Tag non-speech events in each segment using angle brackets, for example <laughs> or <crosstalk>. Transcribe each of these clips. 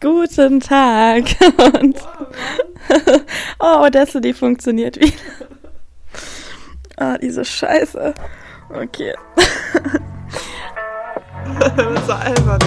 Guten Tag. <laughs> Und <laughs> oh, Destiny funktioniert wieder. <laughs> Ah, diese Scheiße. Okay. so albern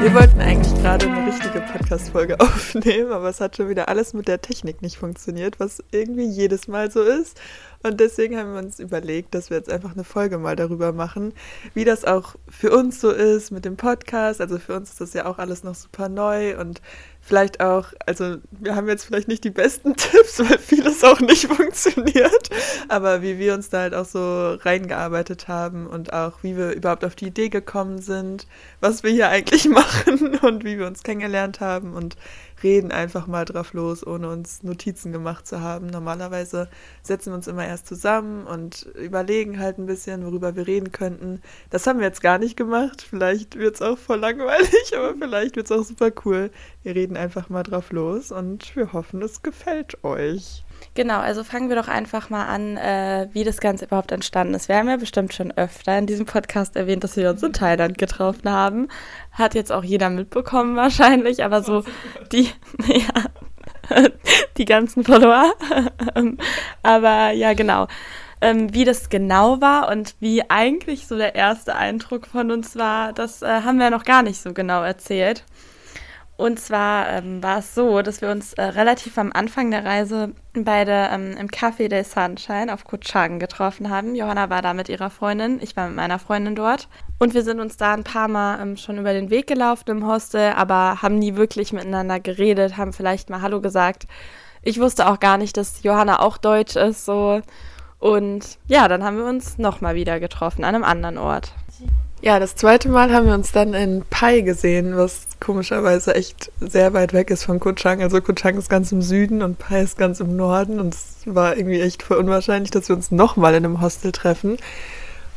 Wir wollten eigentlich gerade eine richtige Podcast-Folge aufnehmen, aber es hat schon wieder alles mit der Technik nicht funktioniert, was irgendwie jedes Mal so ist. Und deswegen haben wir uns überlegt, dass wir jetzt einfach eine Folge mal darüber machen, wie das auch für uns so ist mit dem Podcast. Also für uns ist das ja auch alles noch super neu und vielleicht auch, also wir haben jetzt vielleicht nicht die besten <laughs> Tipps, weil vieles auch nicht <laughs> funktioniert, aber wie wir uns da halt auch so reingearbeitet haben und auch wie wir überhaupt auf die Idee gekommen sind, was wir hier eigentlich <laughs> machen und wie wir uns kennengelernt haben und reden einfach mal drauf los, ohne uns Notizen gemacht zu haben. Normalerweise setzen wir uns immer erst zusammen und überlegen halt ein bisschen, worüber wir reden könnten. Das haben wir jetzt gar nicht gemacht. Vielleicht wird es auch voll langweilig, <laughs> aber vielleicht wird es auch super cool. Wir reden einfach mal drauf los und wir hoffen, es gefällt euch. Genau, also fangen wir doch einfach mal an, äh, wie das Ganze überhaupt entstanden ist. Wir haben ja bestimmt schon öfter in diesem Podcast erwähnt, dass wir uns in Thailand getroffen haben. Hat jetzt auch jeder mitbekommen wahrscheinlich, aber so <laughs> die, ja, <laughs> die ganzen Follower. <laughs> aber ja, genau. Ähm, wie das genau war und wie eigentlich so der erste Eindruck von uns war, das äh, haben wir noch gar nicht so genau erzählt. Und zwar ähm, war es so, dass wir uns äh, relativ am Anfang der Reise beide ähm, im Café del Sunshine auf Kutschhagen getroffen haben. Johanna war da mit ihrer Freundin, ich war mit meiner Freundin dort. Und wir sind uns da ein paar Mal ähm, schon über den Weg gelaufen im Hostel, aber haben nie wirklich miteinander geredet, haben vielleicht mal Hallo gesagt. Ich wusste auch gar nicht, dass Johanna auch deutsch ist, so. Und ja, dann haben wir uns nochmal wieder getroffen an einem anderen Ort. Ja, das zweite Mal haben wir uns dann in Pai gesehen, was komischerweise echt sehr weit weg ist von Kuchang. Also Kuchang ist ganz im Süden und Pai ist ganz im Norden und es war irgendwie echt voll unwahrscheinlich, dass wir uns nochmal in einem Hostel treffen.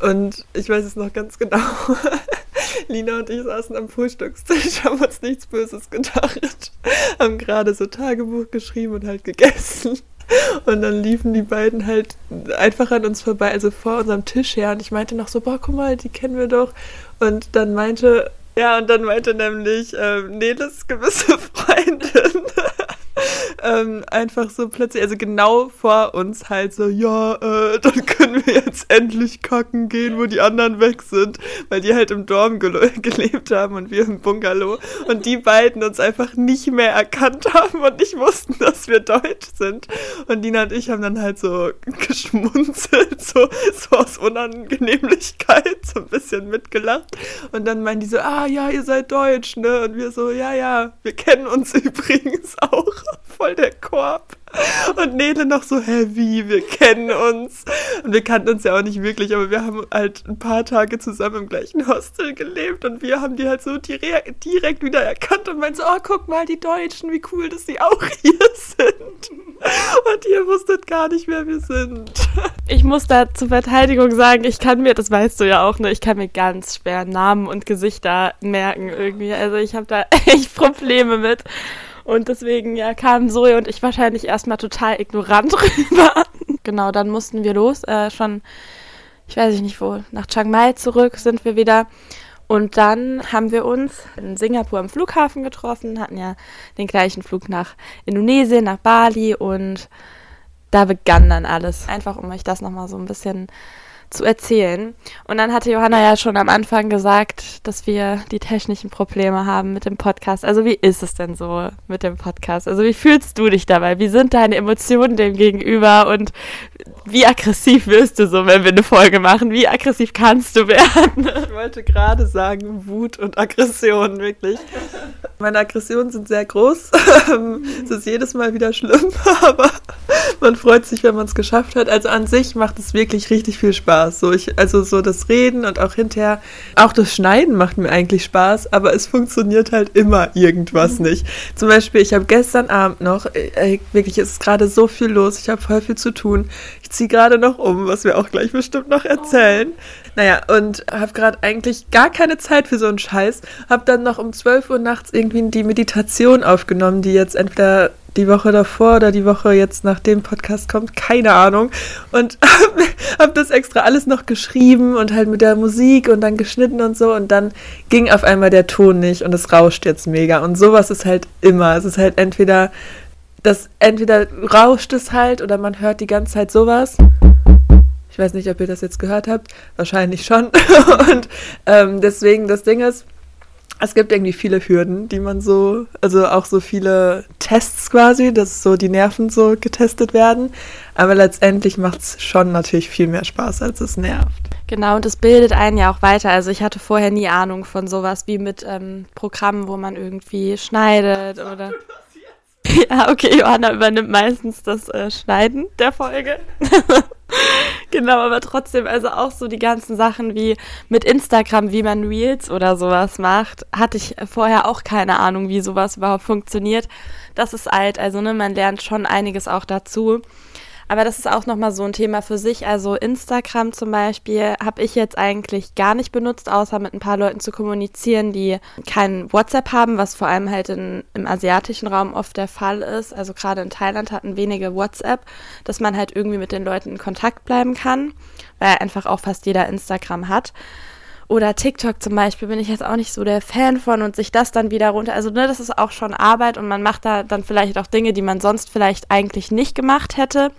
Und ich weiß es noch ganz genau. <laughs> Lina und ich saßen am Frühstückstisch, haben uns nichts Böses gedacht, haben gerade so Tagebuch geschrieben und halt gegessen. <laughs> Und dann liefen die beiden halt einfach an uns vorbei, also vor unserem Tisch her. Und ich meinte noch so, boah, guck mal, die kennen wir doch. Und dann meinte, ja, und dann meinte nämlich äh, Neles gewisse <laughs> Freundin, ähm, einfach so plötzlich, also genau vor uns halt so, ja, äh, dann können wir jetzt endlich kacken gehen, wo die anderen weg sind, weil die halt im Dorm gele <laughs> gelebt haben und wir im Bungalow und die beiden uns einfach nicht mehr erkannt haben und nicht wussten, dass wir deutsch sind. Und Dina und ich haben dann halt so geschmunzelt, so, so aus Unangenehmlichkeit, so ein bisschen mitgelacht. Und dann meinen die so, ah ja, ihr seid deutsch, ne? Und wir so, ja, ja, wir kennen uns <laughs> übrigens auch voll der Korb. Und Nele noch so, hä, wie, wir kennen uns. Und wir kannten uns ja auch nicht wirklich, aber wir haben halt ein paar Tage zusammen im gleichen Hostel gelebt und wir haben die halt so direkt, wieder erkannt und meinten so, oh, guck mal, die Deutschen, wie cool, dass die auch <laughs> hier sind. Und ihr wusstet gar nicht, wer wir sind. Ich muss da zur Verteidigung sagen, ich kann mir, das weißt du ja auch, ne, ich kann mir ganz schwer Namen und Gesichter merken irgendwie. Also ich habe da <laughs> echt Probleme mit. Und deswegen ja, kamen Zoe und ich wahrscheinlich erstmal total ignorant <laughs> rüber. genau, dann mussten wir los. Äh, schon, ich weiß nicht wo, nach Chiang Mai zurück sind wir wieder. Und dann haben wir uns in Singapur am Flughafen getroffen, hatten ja den gleichen Flug nach Indonesien, nach Bali und da begann dann alles. Einfach um euch das nochmal so ein bisschen zu erzählen. Und dann hatte Johanna ja schon am Anfang gesagt, dass wir die technischen Probleme haben mit dem Podcast. Also wie ist es denn so mit dem Podcast? Also wie fühlst du dich dabei? Wie sind deine Emotionen dem gegenüber? Und wie aggressiv wirst du so, wenn wir eine Folge machen? Wie aggressiv kannst du werden? <laughs> Ich wollte gerade sagen, Wut und Aggression, wirklich. Meine Aggressionen sind sehr groß. <laughs> es ist jedes Mal wieder schlimm, <laughs> aber man freut sich, wenn man es geschafft hat. Also an sich macht es wirklich richtig viel Spaß. So ich, also so das Reden und auch hinterher, auch das Schneiden macht mir eigentlich Spaß, aber es funktioniert halt immer irgendwas mhm. nicht. Zum Beispiel, ich habe gestern Abend noch, äh, wirklich, es ist gerade so viel los, ich habe voll viel zu tun. Ich ziehe gerade noch um, was wir auch gleich bestimmt noch erzählen. Naja, und habe gerade eigentlich gar keine Zeit für so einen Scheiß. Habe dann noch um 12 Uhr nachts irgendwie die Meditation aufgenommen, die jetzt entweder die Woche davor oder die Woche jetzt nach dem Podcast kommt, keine Ahnung. Und <laughs> habe das extra alles noch geschrieben und halt mit der Musik und dann geschnitten und so. Und dann ging auf einmal der Ton nicht und es rauscht jetzt mega. Und sowas ist halt immer. Es ist halt entweder, das entweder rauscht es halt oder man hört die ganze Zeit sowas. Ich weiß nicht, ob ihr das jetzt gehört habt. Wahrscheinlich schon. <laughs> und ähm, deswegen, das Ding ist, es gibt irgendwie viele Hürden, die man so, also auch so viele Tests quasi, dass so die Nerven so getestet werden. Aber letztendlich macht es schon natürlich viel mehr Spaß, als es nervt. Genau, und es bildet einen ja auch weiter. Also ich hatte vorher nie Ahnung von sowas wie mit ähm, Programmen, wo man irgendwie schneidet oder. <laughs> Ja, okay, Johanna übernimmt meistens das äh, Schneiden der Folge. <laughs> genau, aber trotzdem, also auch so die ganzen Sachen wie mit Instagram, wie man Reels oder sowas macht, hatte ich vorher auch keine Ahnung, wie sowas überhaupt funktioniert. Das ist alt, also ne, man lernt schon einiges auch dazu. Aber das ist auch nochmal so ein Thema für sich. Also Instagram zum Beispiel habe ich jetzt eigentlich gar nicht benutzt, außer mit ein paar Leuten zu kommunizieren, die kein WhatsApp haben, was vor allem halt in, im asiatischen Raum oft der Fall ist. Also gerade in Thailand hatten wenige WhatsApp, dass man halt irgendwie mit den Leuten in Kontakt bleiben kann, weil einfach auch fast jeder Instagram hat. Oder TikTok zum Beispiel bin ich jetzt auch nicht so der Fan von und sich das dann wieder runter. Also, ne, das ist auch schon Arbeit und man macht da dann vielleicht auch Dinge, die man sonst vielleicht eigentlich nicht gemacht hätte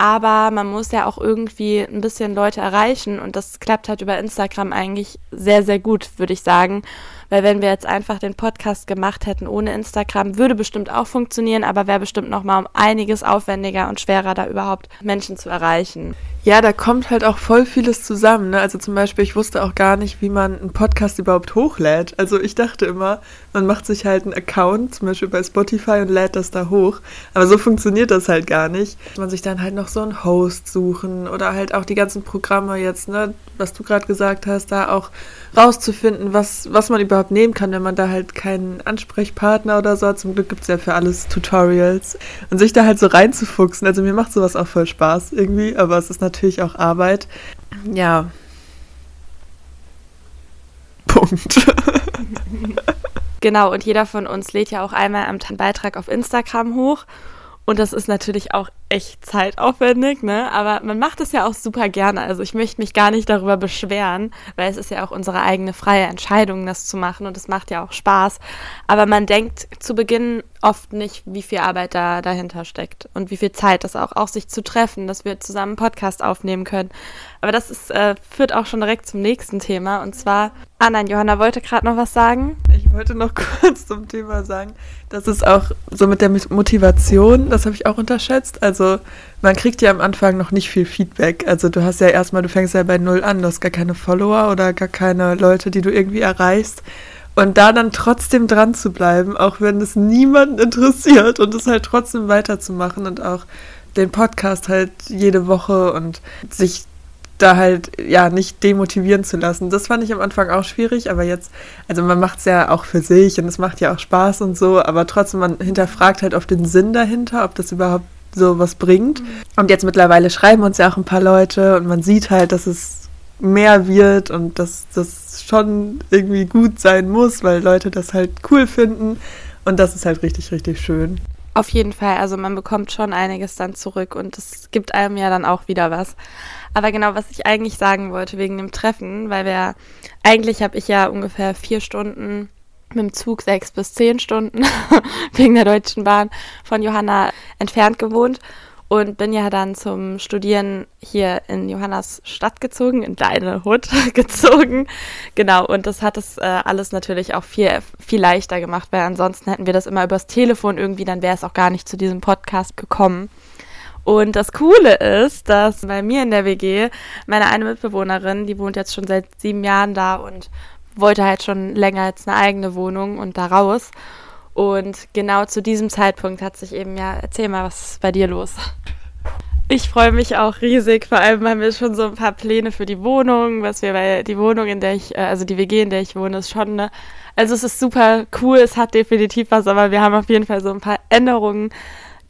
aber man muss ja auch irgendwie ein bisschen Leute erreichen und das klappt halt über Instagram eigentlich sehr, sehr gut, würde ich sagen. Weil wenn wir jetzt einfach den Podcast gemacht hätten ohne Instagram, würde bestimmt auch funktionieren, aber wäre bestimmt noch mal um einiges aufwendiger und schwerer, da überhaupt Menschen zu erreichen. Ja, da kommt halt auch voll vieles zusammen. Ne? Also zum Beispiel, ich wusste auch gar nicht, wie man einen Podcast überhaupt hochlädt. Also ich dachte immer, man macht sich halt einen Account, zum Beispiel bei Spotify und lädt das da hoch. Aber so funktioniert das halt gar nicht. Man sich dann halt noch so einen Host suchen oder halt auch die ganzen Programme jetzt, ne, was du gerade gesagt hast, da auch rauszufinden, was, was man überhaupt nehmen kann, wenn man da halt keinen Ansprechpartner oder so hat. Zum Glück gibt es ja für alles Tutorials. Und sich da halt so reinzufuchsen. Also mir macht sowas auch voll Spaß irgendwie, aber es ist natürlich auch Arbeit. Ja. Punkt. <laughs> genau, und jeder von uns lädt ja auch einmal am einen Beitrag auf Instagram hoch. Und das ist natürlich auch echt zeitaufwendig, ne? Aber man macht es ja auch super gerne. Also ich möchte mich gar nicht darüber beschweren, weil es ist ja auch unsere eigene freie Entscheidung, das zu machen und es macht ja auch Spaß. Aber man denkt zu Beginn oft nicht, wie viel Arbeit da dahinter steckt und wie viel Zeit das auch, auch sich zu treffen, dass wir zusammen einen Podcast aufnehmen können. Aber das ist, äh, führt auch schon direkt zum nächsten Thema und zwar, ah nein, Johanna wollte gerade noch was sagen. Ich wollte noch <laughs> kurz zum Thema sagen, dass es auch so mit der Motivation, das habe ich auch unterschätzt. Also man kriegt ja am Anfang noch nicht viel Feedback. Also du hast ja erstmal, du fängst ja bei null an, du hast gar keine Follower oder gar keine Leute, die du irgendwie erreichst. Und da dann trotzdem dran zu bleiben, auch wenn es niemanden interessiert und es halt trotzdem weiterzumachen und auch den Podcast halt jede Woche und sich da halt ja nicht demotivieren zu lassen. Das fand ich am Anfang auch schwierig, aber jetzt, also man macht es ja auch für sich und es macht ja auch Spaß und so, aber trotzdem, man hinterfragt halt auf den Sinn dahinter, ob das überhaupt so was bringt. Und jetzt mittlerweile schreiben uns ja auch ein paar Leute und man sieht halt, dass es mehr wird und dass das schon irgendwie gut sein muss, weil Leute das halt cool finden. Und das ist halt richtig, richtig schön. Auf jeden Fall, also man bekommt schon einiges dann zurück und es gibt einem ja dann auch wieder was. Aber genau, was ich eigentlich sagen wollte wegen dem Treffen, weil wir, eigentlich habe ich ja ungefähr vier Stunden mit dem Zug sechs bis zehn Stunden <laughs> wegen der Deutschen Bahn von Johanna entfernt gewohnt und bin ja dann zum Studieren hier in Johannas Stadt gezogen, in deine Hut <laughs> gezogen. Genau, und das hat es äh, alles natürlich auch viel, viel leichter gemacht, weil ansonsten hätten wir das immer übers Telefon irgendwie, dann wäre es auch gar nicht zu diesem Podcast gekommen. Und das Coole ist, dass bei mir in der WG meine eine Mitbewohnerin, die wohnt jetzt schon seit sieben Jahren da und wollte halt schon länger jetzt eine eigene Wohnung und da raus. Und genau zu diesem Zeitpunkt hat sich eben ja, erzähl mal, was ist bei dir los? Ich freue mich auch riesig. Vor allem haben wir schon so ein paar Pläne für die Wohnung, was wir, weil die Wohnung, in der ich, äh, also die WG, in der ich wohne, ist schon eine, also es ist super cool, es hat definitiv was, aber wir haben auf jeden Fall so ein paar Änderungen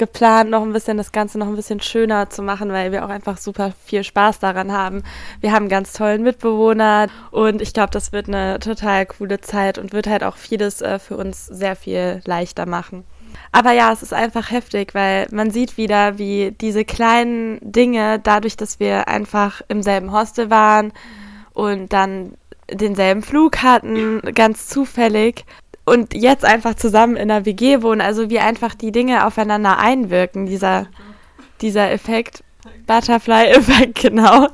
geplant, noch ein bisschen das Ganze noch ein bisschen schöner zu machen, weil wir auch einfach super viel Spaß daran haben. Wir haben ganz tollen Mitbewohner und ich glaube, das wird eine total coole Zeit und wird halt auch vieles äh, für uns sehr viel leichter machen. Aber ja, es ist einfach heftig, weil man sieht wieder, wie diese kleinen Dinge, dadurch, dass wir einfach im selben Hostel waren und dann denselben Flug hatten, ganz zufällig, und jetzt einfach zusammen in einer WG wohnen, also wie einfach die Dinge aufeinander einwirken, dieser, dieser Effekt, Butterfly-Effekt, <laughs> genau.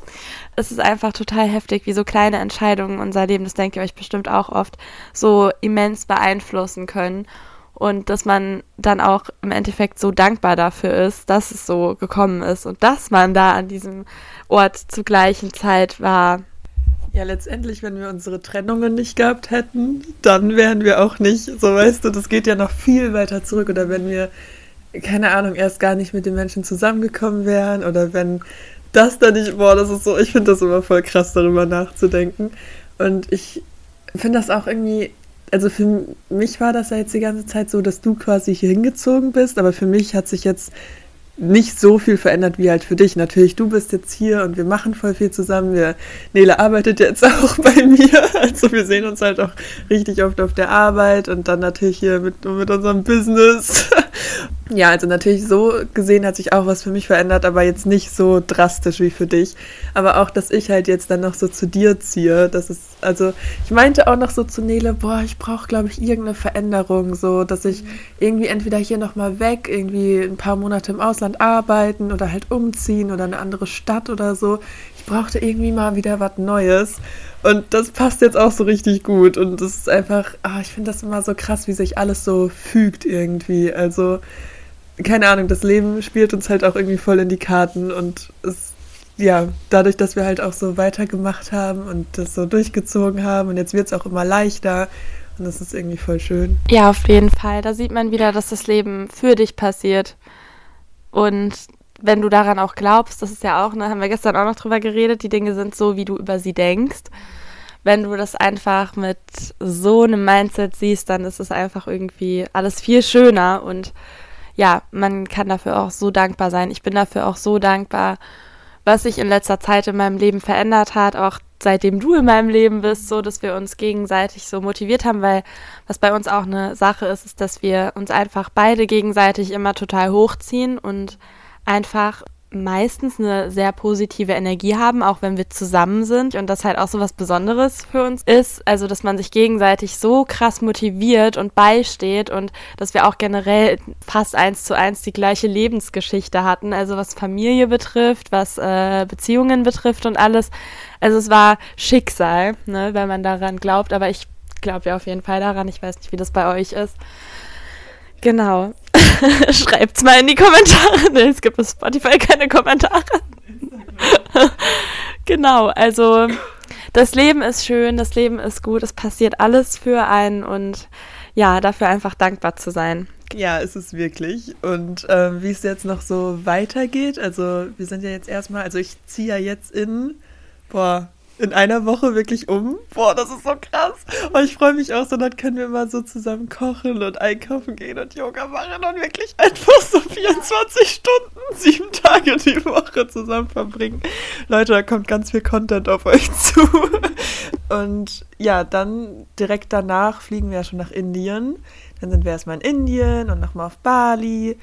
Es ist einfach total heftig, wie so kleine Entscheidungen unser Leben, das denke ich euch bestimmt auch oft, so immens beeinflussen können und dass man dann auch im Endeffekt so dankbar dafür ist, dass es so gekommen ist und dass man da an diesem Ort zur gleichen Zeit war. Ja, letztendlich, wenn wir unsere Trennungen nicht gehabt hätten, dann wären wir auch nicht, so weißt du, das geht ja noch viel weiter zurück. Oder wenn wir, keine Ahnung, erst gar nicht mit den Menschen zusammengekommen wären oder wenn das da nicht, boah, das ist so, ich finde das immer voll krass, darüber nachzudenken. Und ich finde das auch irgendwie also für mich war das ja jetzt die ganze Zeit so, dass du quasi hier hingezogen bist, aber für mich hat sich jetzt nicht so viel verändert wie halt für dich. Natürlich, du bist jetzt hier und wir machen voll viel zusammen. Wir, Nele arbeitet jetzt <laughs> auch bei mir. Also wir sehen uns halt auch richtig oft auf der Arbeit und dann natürlich hier mit, mit unserem Business. Ja, also natürlich so gesehen hat sich auch was für mich verändert, aber jetzt nicht so drastisch wie für dich. Aber auch, dass ich halt jetzt dann noch so zu dir ziehe, das ist, also ich meinte auch noch so zu Nele, boah, ich brauche, glaube ich, irgendeine Veränderung, so, dass ich mhm. irgendwie entweder hier nochmal weg, irgendwie ein paar Monate im Ausland arbeiten oder halt umziehen oder eine andere Stadt oder so. Ich brauchte irgendwie mal wieder was Neues. Und das passt jetzt auch so richtig gut. Und das ist einfach, ah, ich finde das immer so krass, wie sich alles so fügt irgendwie. Also, keine Ahnung, das Leben spielt uns halt auch irgendwie voll in die Karten und es ja, dadurch, dass wir halt auch so weitergemacht haben und das so durchgezogen haben und jetzt wird es auch immer leichter und das ist irgendwie voll schön. Ja, auf jeden Fall. Da sieht man wieder, dass das Leben für dich passiert. Und wenn du daran auch glaubst, das ist ja auch, ne, haben wir gestern auch noch drüber geredet, die Dinge sind so, wie du über sie denkst. Wenn du das einfach mit so einem Mindset siehst, dann ist es einfach irgendwie alles viel schöner und ja, man kann dafür auch so dankbar sein. Ich bin dafür auch so dankbar, was sich in letzter Zeit in meinem Leben verändert hat, auch seitdem du in meinem Leben bist, so dass wir uns gegenseitig so motiviert haben, weil was bei uns auch eine Sache ist, ist, dass wir uns einfach beide gegenseitig immer total hochziehen und einfach meistens eine sehr positive Energie haben, auch wenn wir zusammen sind und das halt auch so was Besonderes für uns ist. Also, dass man sich gegenseitig so krass motiviert und beisteht und dass wir auch generell fast eins zu eins die gleiche Lebensgeschichte hatten. Also, was Familie betrifft, was äh, Beziehungen betrifft und alles. Also, es war Schicksal, ne, wenn man daran glaubt, aber ich glaube ja auf jeden Fall daran. Ich weiß nicht, wie das bei euch ist. Genau. <laughs> Schreibt's mal in die Kommentare. <laughs> Nee, es gibt auf Spotify keine Kommentare. <laughs> genau, also das Leben ist schön, das Leben ist gut, es passiert alles für einen und ja, dafür einfach dankbar zu sein. Ja, ist es wirklich. Und ähm, wie es jetzt noch so weitergeht, also wir sind ja jetzt erstmal, also ich ziehe ja jetzt in, boah, in einer Woche wirklich um. Boah, das ist so krass. Und ich freue mich auch so, dann können wir mal so zusammen kochen und einkaufen gehen und Yoga machen und wirklich einfach so 24 Stunden, sieben Tage die Woche zusammen verbringen. Leute, da kommt ganz viel Content auf euch <laughs> zu. Und ja, dann direkt danach fliegen wir ja schon nach Indien. Dann sind wir erstmal in Indien und nochmal auf Bali.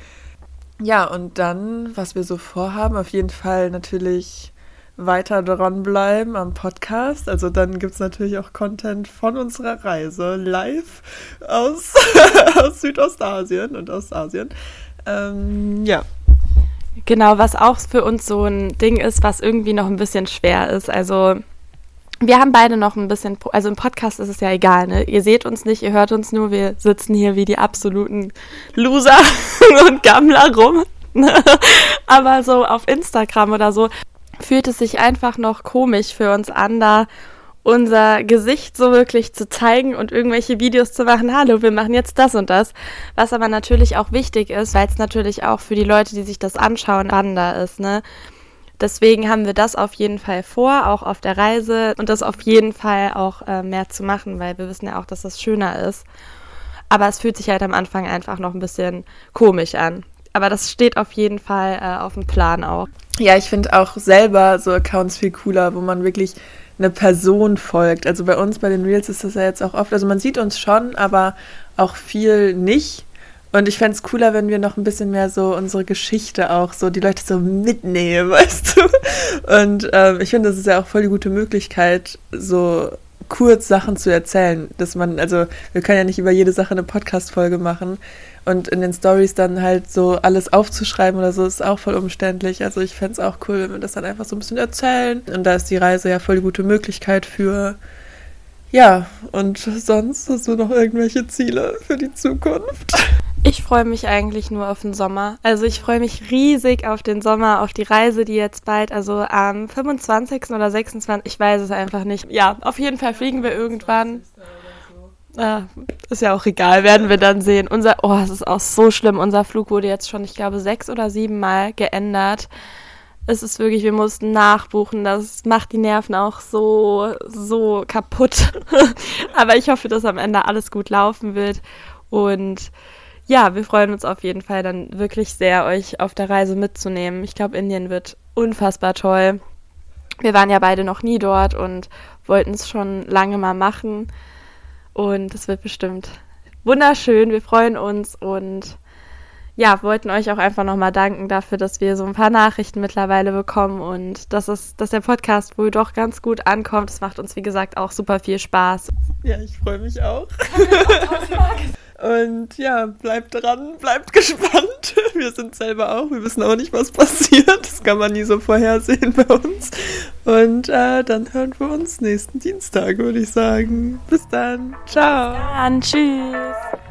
Ja, und dann, was wir so vorhaben, auf jeden Fall natürlich weiter dranbleiben am Podcast. Also dann gibt es natürlich auch Content von unserer Reise live aus, <laughs> aus Südostasien und Ostasien. Ähm, ja. Genau, was auch für uns so ein Ding ist, was irgendwie noch ein bisschen schwer ist. Also wir haben beide noch ein bisschen, also im Podcast ist es ja egal, ne? Ihr seht uns nicht, ihr hört uns nur, wir sitzen hier wie die absoluten Loser <laughs> und Gammler rum. Aber so auf Instagram oder so fühlt es sich einfach noch komisch für uns an, da unser Gesicht so wirklich zu zeigen und irgendwelche Videos zu machen, hallo, wir machen jetzt das und das, was aber natürlich auch wichtig ist, weil es natürlich auch für die Leute, die sich das anschauen, spannender ist, ne? Deswegen haben wir das auf jeden Fall vor, auch auf der Reise und das auf jeden Fall auch äh, mehr zu machen, weil wir wissen ja auch, dass das schöner ist. Aber es fühlt sich halt am Anfang einfach noch ein bisschen komisch an. aber das steht auf jeden Fall äh, auf dem Plan auch. Ja, ich finde auch selber so Accounts viel cooler, wo man wirklich eine Person folgt. Also bei uns, bei den Reels ist das ja jetzt auch oft, also man sieht uns schon, aber auch viel nicht. Und ich fände es cooler, wenn wir noch ein bisschen mehr so unsere Geschichte auch so, die Leute so mitnehmen, <laughs> weißt du? Und ähm, ich finde, das ist ja auch voll die gute Möglichkeit, so kurz Sachen zu erzählen. Dass man, also wir können ja nicht über jede Sache eine Podcast-Folge machen. Und in den Stories dann halt so alles aufzuschreiben oder so ist auch voll umständlich. Also ich fände es auch cool, wenn wir das dann einfach so ein bisschen erzählen. Und da ist die Reise ja voll die gute Möglichkeit für. Ja, und sonst hast du noch irgendwelche Ziele für die Zukunft? Ich freue mich eigentlich nur auf den Sommer. Also ich freue mich riesig auf den Sommer, auf die Reise, die jetzt bald, also am 25. oder 26. Ich weiß es einfach nicht. Ja, auf jeden Fall fliegen wir irgendwann. Ah, ist ja auch egal, werden wir dann sehen. Unser, oh, es ist auch so schlimm. Unser Flug wurde jetzt schon, ich glaube, sechs oder sieben Mal geändert. Es ist wirklich, wir mussten nachbuchen. Das macht die Nerven auch so, so kaputt. <laughs> Aber ich hoffe, dass am Ende alles gut laufen wird. Und ja, wir freuen uns auf jeden Fall dann wirklich sehr, euch auf der Reise mitzunehmen. Ich glaube, Indien wird unfassbar toll. Wir waren ja beide noch nie dort und wollten es schon lange mal machen. Und es wird bestimmt wunderschön. Wir freuen uns und ja, wollten euch auch einfach nochmal danken dafür, dass wir so ein paar Nachrichten mittlerweile bekommen und dass, es, dass der Podcast wohl doch ganz gut ankommt. Es macht uns, wie gesagt, auch super viel Spaß. Ja, ich freue mich auch. <laughs> <laughs> Und ja, bleibt dran, bleibt gespannt. <laughs> Wir sind selber auch, wir wissen auch nicht, was passiert. Das kann man nie so vorhersehen bei uns. Und äh, dann hören wir uns nächsten Dienstag, würde ich sagen. Bis dann. Ciao. Bis dann. Tschüss.